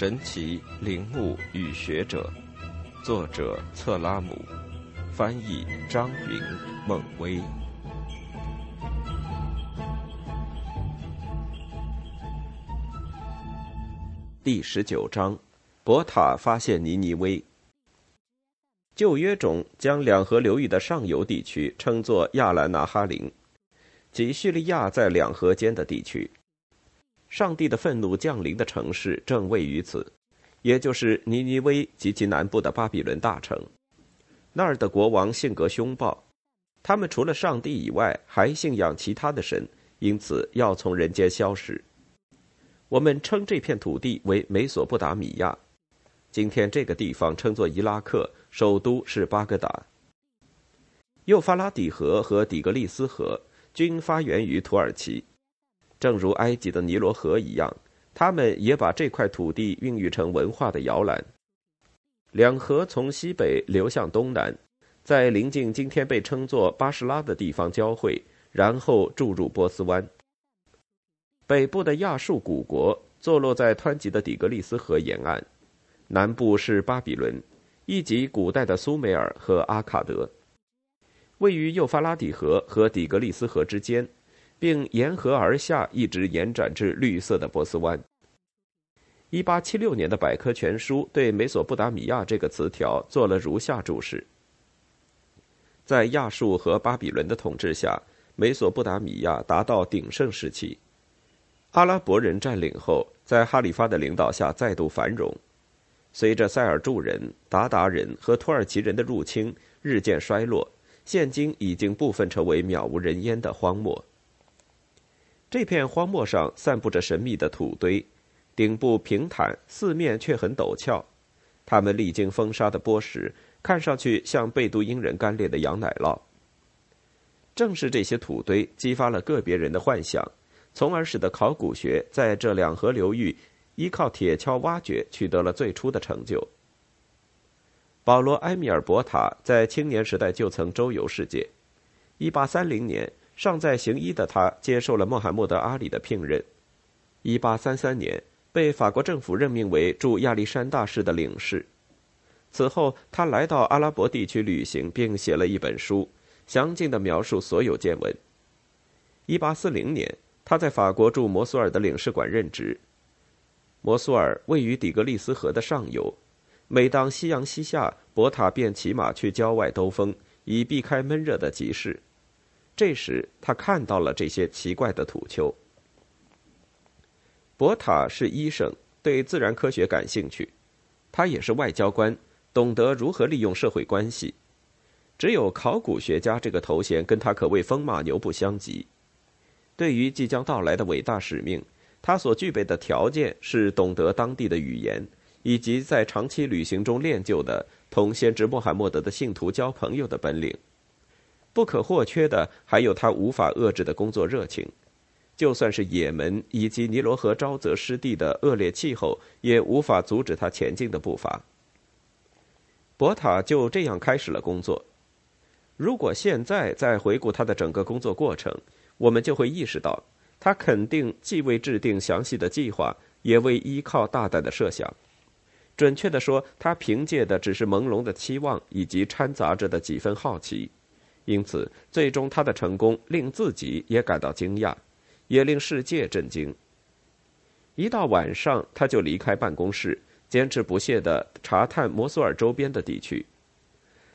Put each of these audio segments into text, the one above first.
神奇陵墓与学者，作者策拉姆，翻译张云、孟威。第十九章：博塔发现尼尼微。旧约中将两河流域的上游地区称作亚兰拿哈林，即叙利亚在两河间的地区。上帝的愤怒降临的城市正位于此，也就是尼尼微及其南部的巴比伦大城。那儿的国王性格凶暴，他们除了上帝以外还信仰其他的神，因此要从人间消失。我们称这片土地为美索不达米亚，今天这个地方称作伊拉克，首都是巴格达。幼发拉底河和底格利斯河均发源于土耳其。正如埃及的尼罗河一样，他们也把这块土地孕育成文化的摇篮。两河从西北流向东南，在临近今天被称作巴士拉的地方交汇，然后注入波斯湾。北部的亚述古国坐落在湍急的底格里斯河沿岸，南部是巴比伦，以及古代的苏美尔和阿卡德，位于幼发拉底河和底格里斯河之间。并沿河而下，一直延展至绿色的波斯湾。一八七六年的百科全书对美索不达米亚这个词条做了如下注释：在亚述和巴比伦的统治下，美索不达米亚达到鼎盛时期。阿拉伯人占领后，在哈里发的领导下再度繁荣。随着塞尔柱人、鞑靼人和土耳其人的入侵，日渐衰落，现今已经部分成为渺无人烟的荒漠。这片荒漠上散布着神秘的土堆，顶部平坦，四面却很陡峭。它们历经风沙的剥蚀，看上去像贝都因人干裂的羊奶酪。正是这些土堆激发了个别人的幻想，从而使得考古学在这两河流域依靠铁锹挖掘取得了最初的成就。保罗·埃米尔·博塔在青年时代就曾周游世界。1830年。尚在行医的他接受了穆罕默德·阿里的聘任。1833年，被法国政府任命为驻亚历山大市的领事。此后，他来到阿拉伯地区旅行，并写了一本书，详尽地描述所有见闻。1840年，他在法国驻摩苏尔的领事馆任职。摩苏尔位于底格利斯河的上游，每当夕阳西下，博塔便骑马去郊外兜风，以避开闷热的集市。这时，他看到了这些奇怪的土丘。博塔是医生，对自然科学感兴趣；他也是外交官，懂得如何利用社会关系。只有考古学家这个头衔跟他可谓风马牛不相及。对于即将到来的伟大使命，他所具备的条件是懂得当地的语言，以及在长期旅行中练就的同先知穆罕默德的信徒交朋友的本领。不可或缺的还有他无法遏制的工作热情，就算是也门以及尼罗河沼泽湿地的恶劣气候，也无法阻止他前进的步伐。博塔就这样开始了工作。如果现在再回顾他的整个工作过程，我们就会意识到，他肯定既未制定详细的计划，也未依靠大胆的设想。准确的说，他凭借的只是朦胧的期望以及掺杂着的几分好奇。因此，最终他的成功令自己也感到惊讶，也令世界震惊。一到晚上，他就离开办公室，坚持不懈地查探摩苏尔周边的地区。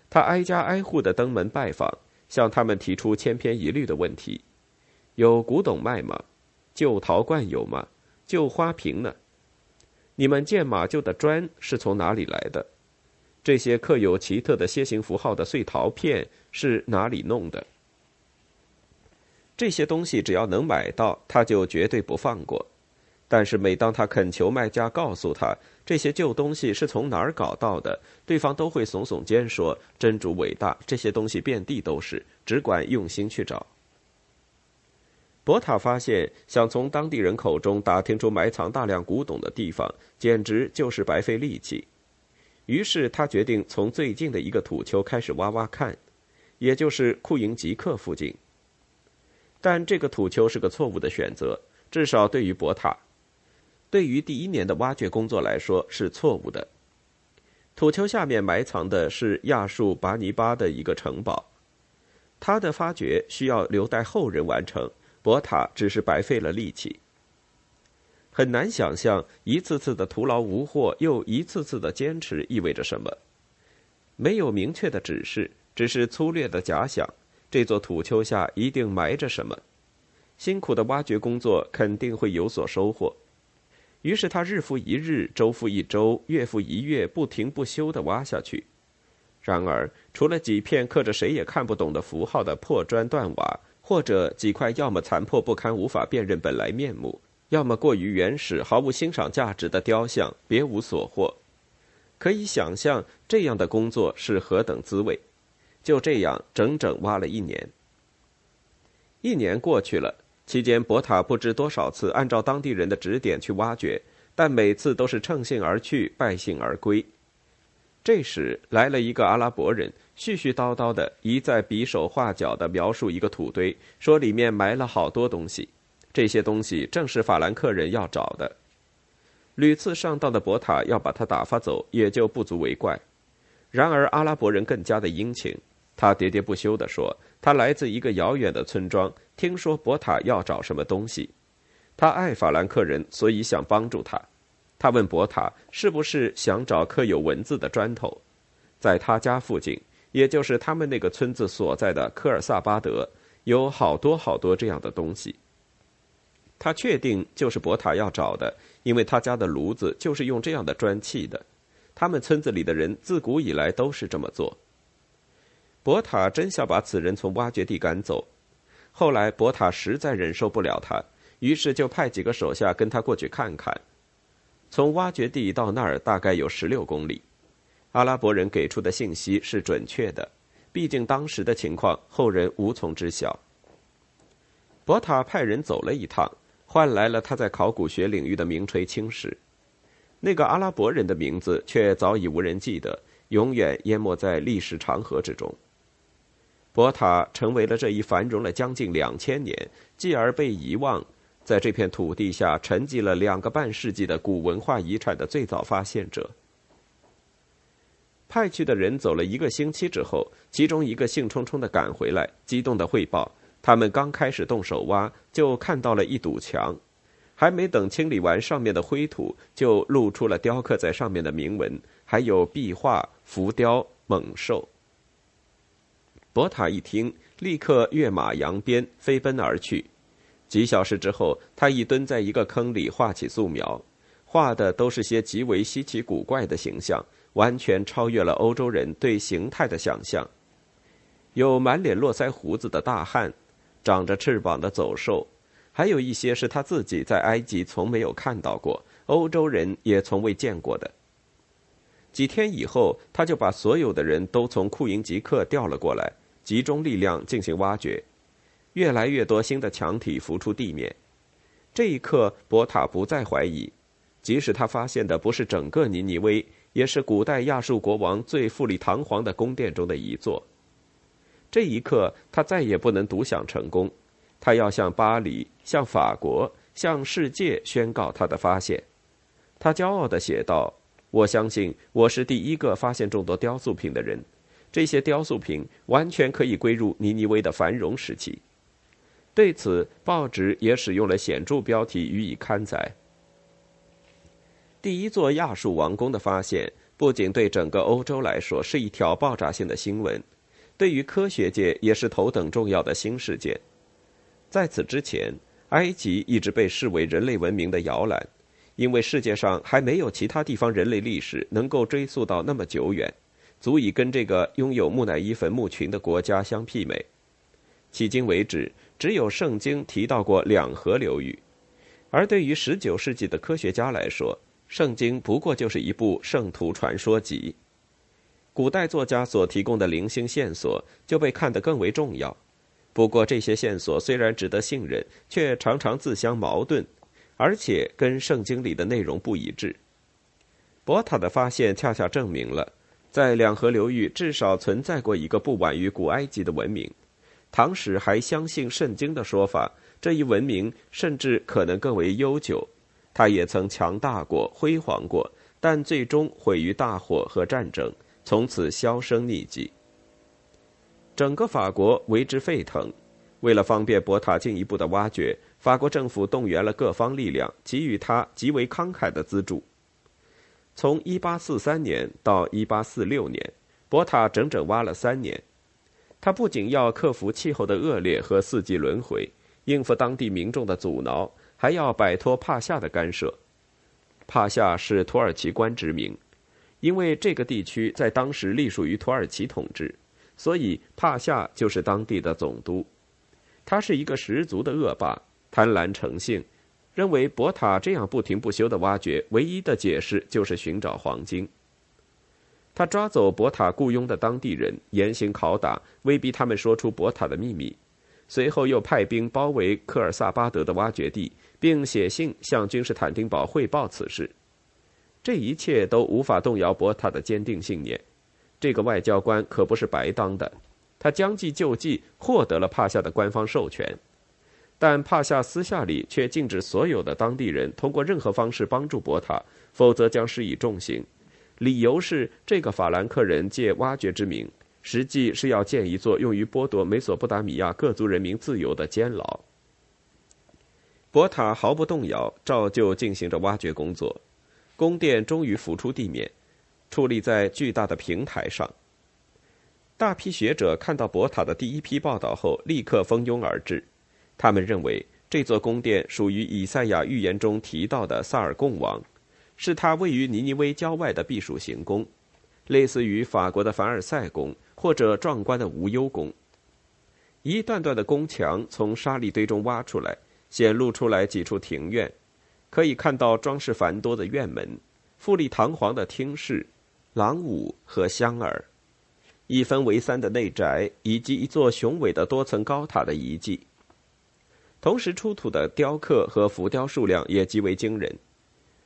他挨家挨户的登门拜访，向他们提出千篇一律的问题：有古董卖吗？旧陶罐有吗？旧花瓶呢？你们建马厩的砖是从哪里来的？这些刻有奇特的楔形符号的碎陶片是哪里弄的？这些东西只要能买到，他就绝对不放过。但是每当他恳求卖家告诉他这些旧东西是从哪儿搞到的，对方都会耸耸肩说：“真主伟大，这些东西遍地都是，只管用心去找。”博塔发现，想从当地人口中打听出埋藏大量古董的地方，简直就是白费力气。于是他决定从最近的一个土丘开始挖挖看，也就是库营吉克附近。但这个土丘是个错误的选择，至少对于博塔。对于第一年的挖掘工作来说是错误的。土丘下面埋藏的是亚述拔尼巴的一个城堡，它的发掘需要留待后人完成，博塔只是白费了力气。很难想象一次次的徒劳无获，又一次次的坚持意味着什么。没有明确的指示，只是粗略的假想。这座土丘下一定埋着什么，辛苦的挖掘工作肯定会有所收获。于是他日复一日，周复一周，月复一月，不停不休地挖下去。然而，除了几片刻着谁也看不懂的符号的破砖断瓦，或者几块要么残破不堪、无法辨认本来面目。要么过于原始、毫无欣赏价值的雕像，别无所获。可以想象这样的工作是何等滋味。就这样，整整挖了一年。一年过去了，期间博塔不知多少次按照当地人的指点去挖掘，但每次都是乘兴而去，败兴而归。这时来了一个阿拉伯人，絮絮叨叨的一再比手画脚的描述一个土堆，说里面埋了好多东西。这些东西正是法兰克人要找的，屡次上当的博塔要把他打发走，也就不足为怪。然而阿拉伯人更加的殷勤，他喋喋不休地说：“他来自一个遥远的村庄，听说博塔要找什么东西，他爱法兰克人，所以想帮助他。他问博塔是不是想找刻有文字的砖头，在他家附近，也就是他们那个村子所在的科尔萨巴德，有好多好多这样的东西。”他确定就是博塔要找的，因为他家的炉子就是用这样的砖砌的。他们村子里的人自古以来都是这么做。博塔真想把此人从挖掘地赶走，后来博塔实在忍受不了他，于是就派几个手下跟他过去看看。从挖掘地到那儿大概有十六公里。阿拉伯人给出的信息是准确的，毕竟当时的情况后人无从知晓。博塔派人走了一趟。换来了他在考古学领域的名垂青史，那个阿拉伯人的名字却早已无人记得，永远淹没在历史长河之中。博塔成为了这一繁荣了将近两千年，继而被遗忘，在这片土地下沉寂了两个半世纪的古文化遗产的最早发现者。派去的人走了一个星期之后，其中一个兴冲冲的赶回来，激动的汇报。他们刚开始动手挖，就看到了一堵墙，还没等清理完上面的灰土，就露出了雕刻在上面的铭文，还有壁画、浮雕、猛兽。博塔一听，立刻跃马扬鞭，飞奔而去。几小时之后，他已蹲在一个坑里画起素描，画的都是些极为稀奇古怪的形象，完全超越了欧洲人对形态的想象。有满脸络腮胡子的大汉。长着翅膀的走兽，还有一些是他自己在埃及从没有看到过，欧洲人也从未见过的。几天以后，他就把所有的人都从库营吉克调了过来，集中力量进行挖掘。越来越多新的墙体浮出地面。这一刻，博塔不再怀疑，即使他发现的不是整个尼尼微，也是古代亚述国王最富丽堂皇的宫殿中的一座。这一刻，他再也不能独享成功，他要向巴黎、向法国、向世界宣告他的发现。他骄傲地写道：“我相信我是第一个发现众多雕塑品的人，这些雕塑品完全可以归入尼尼微的繁荣时期。”对此，报纸也使用了显著标题予以刊载。第一座亚述王宫的发现，不仅对整个欧洲来说是一条爆炸性的新闻。对于科学界也是头等重要的新事件。在此之前，埃及一直被视为人类文明的摇篮，因为世界上还没有其他地方人类历史能够追溯到那么久远，足以跟这个拥有木乃伊坟墓群的国家相媲美。迄今为止，只有圣经提到过两河流域，而对于19世纪的科学家来说，圣经不过就是一部圣徒传说集。古代作家所提供的零星线索就被看得更为重要。不过，这些线索虽然值得信任，却常常自相矛盾，而且跟圣经里的内容不一致。博塔的发现恰恰证明了，在两河流域至少存在过一个不晚于古埃及的文明。唐史还相信圣经的说法，这一文明甚至可能更为悠久，它也曾强大过、辉煌过，但最终毁于大火和战争，从此销声匿迹。整个法国为之沸腾。为了方便博塔进一步的挖掘，法国政府动员了各方力量，给予他极为慷慨的资助。从1843年到1846年，博塔整整挖了三年。他不仅要克服气候的恶劣和四季轮回，应付当地民众的阻挠，还要摆脱帕夏的干涉。帕夏是土耳其官职名，因为这个地区在当时隶属于土耳其统治，所以帕夏就是当地的总督。他是一个十足的恶霸，贪婪成性，认为博塔这样不停不休的挖掘，唯一的解释就是寻找黄金。他抓走博塔雇佣的当地人，严刑拷打，威逼他们说出博塔的秘密。随后又派兵包围科尔萨巴德的挖掘地，并写信向君士坦丁堡汇报此事。这一切都无法动摇博塔的坚定信念。这个外交官可不是白当的，他将计就计，获得了帕夏的官方授权。但帕夏私下里却禁止所有的当地人通过任何方式帮助博塔，否则将施以重刑。理由是，这个法兰克人借挖掘之名，实际是要建一座用于剥夺美索不达米亚各族人民自由的监牢。博塔毫不动摇，照旧进行着挖掘工作。宫殿终于浮出地面，矗立在巨大的平台上。大批学者看到博塔的第一批报道后，立刻蜂拥而至。他们认为这座宫殿属于以赛亚预言中提到的萨尔贡王。是它位于尼尼微郊外的避暑行宫，类似于法国的凡尔赛宫或者壮观的无忧宫。一段段的宫墙从沙砾堆中挖出来，显露出来几处庭院，可以看到装饰繁多的院门、富丽堂皇的厅室、廊庑和香耳，一分为三的内宅，以及一座雄伟的多层高塔的遗迹。同时出土的雕刻和浮雕数量也极为惊人。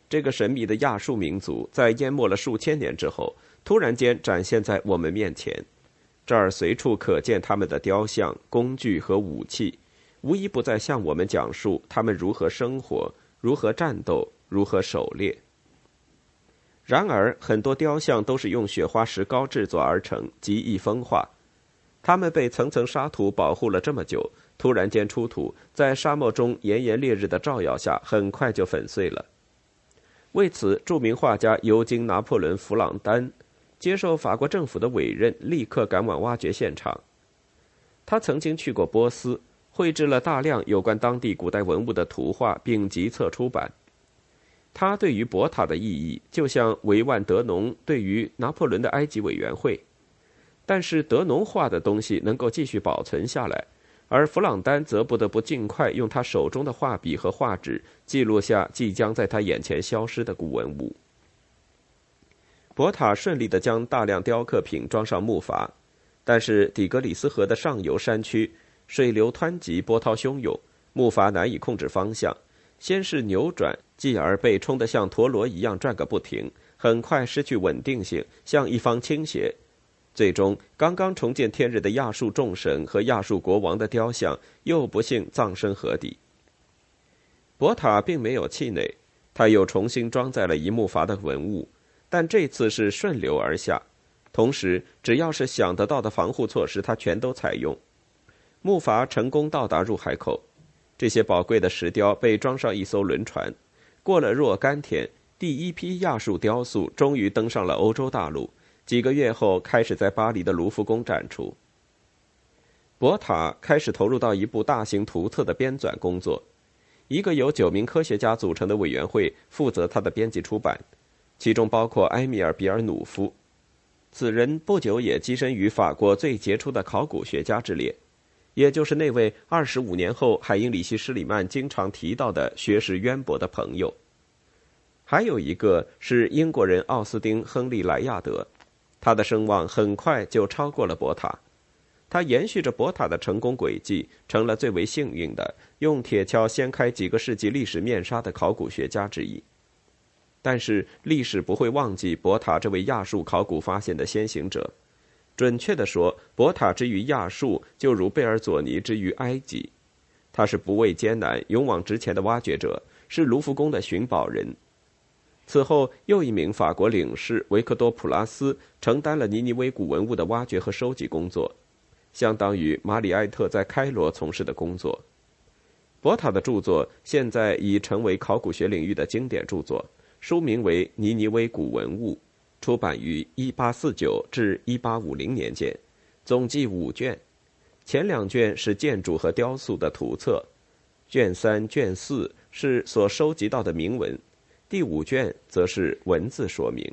这个神秘的亚述民族在淹没了数千年之后，突然间展现在我们面前。这儿随处可见他们的雕像、工具和武器，无一不在向我们讲述他们如何生活、如何战斗、如何狩猎。然而，很多雕像都是用雪花石膏制作而成，极易风化。它们被层层沙土保护了这么久，突然间出土，在沙漠中炎炎烈日的照耀下，很快就粉碎了。为此，著名画家尤金·拿破仑·弗朗丹接受法国政府的委任，立刻赶往挖掘现场。他曾经去过波斯，绘制了大量有关当地古代文物的图画，并集册出版。他对于博塔的意义，就像维万·德农对于拿破仑的埃及委员会。但是，德农画的东西能够继续保存下来。而弗朗丹则不得不尽快用他手中的画笔和画纸记录下即将在他眼前消失的古文物。博塔顺利地将大量雕刻品装上木筏，但是底格里斯河的上游山区水流湍急，波涛汹涌，木筏难以控制方向，先是扭转，继而被冲得像陀螺一样转个不停，很快失去稳定性，向一方倾斜。最终，刚刚重见天日的亚述众神和亚述国王的雕像又不幸葬身河底。博塔并没有气馁，他又重新装载了一木筏的文物，但这次是顺流而下，同时只要是想得到的防护措施，他全都采用。木筏成功到达入海口，这些宝贵的石雕被装上一艘轮船，过了若干天，第一批亚述雕塑终于登上了欧洲大陆。几个月后，开始在巴黎的卢浮宫展出。博塔开始投入到一部大型图册的编纂工作，一个由九名科学家组成的委员会负责他的编辑出版，其中包括埃米尔·比尔努夫。此人不久也跻身于法国最杰出的考古学家之列，也就是那位二十五年后海因里希·施里曼经常提到的学识渊博的朋友。还有一个是英国人奥斯丁·亨利·莱亚德。他的声望很快就超过了博塔，他延续着博塔的成功轨迹，成了最为幸运的用铁锹掀开几个世纪历史面纱的考古学家之一。但是，历史不会忘记博塔这位亚述考古发现的先行者。准确地说，博塔之于亚述，就如贝尔佐尼之于埃及。他是不畏艰难、勇往直前的挖掘者，是卢浮宫的寻宝人。此后，又一名法国领事维克多·普拉斯承担了尼尼微古文物的挖掘和收集工作，相当于马里埃特在开罗从事的工作。博塔的著作现在已成为考古学领域的经典著作，书名为《尼尼微古文物》，出版于1849至1850年间，总计五卷，前两卷是建筑和雕塑的图册，卷三、卷四是所收集到的铭文。第五卷则是文字说明。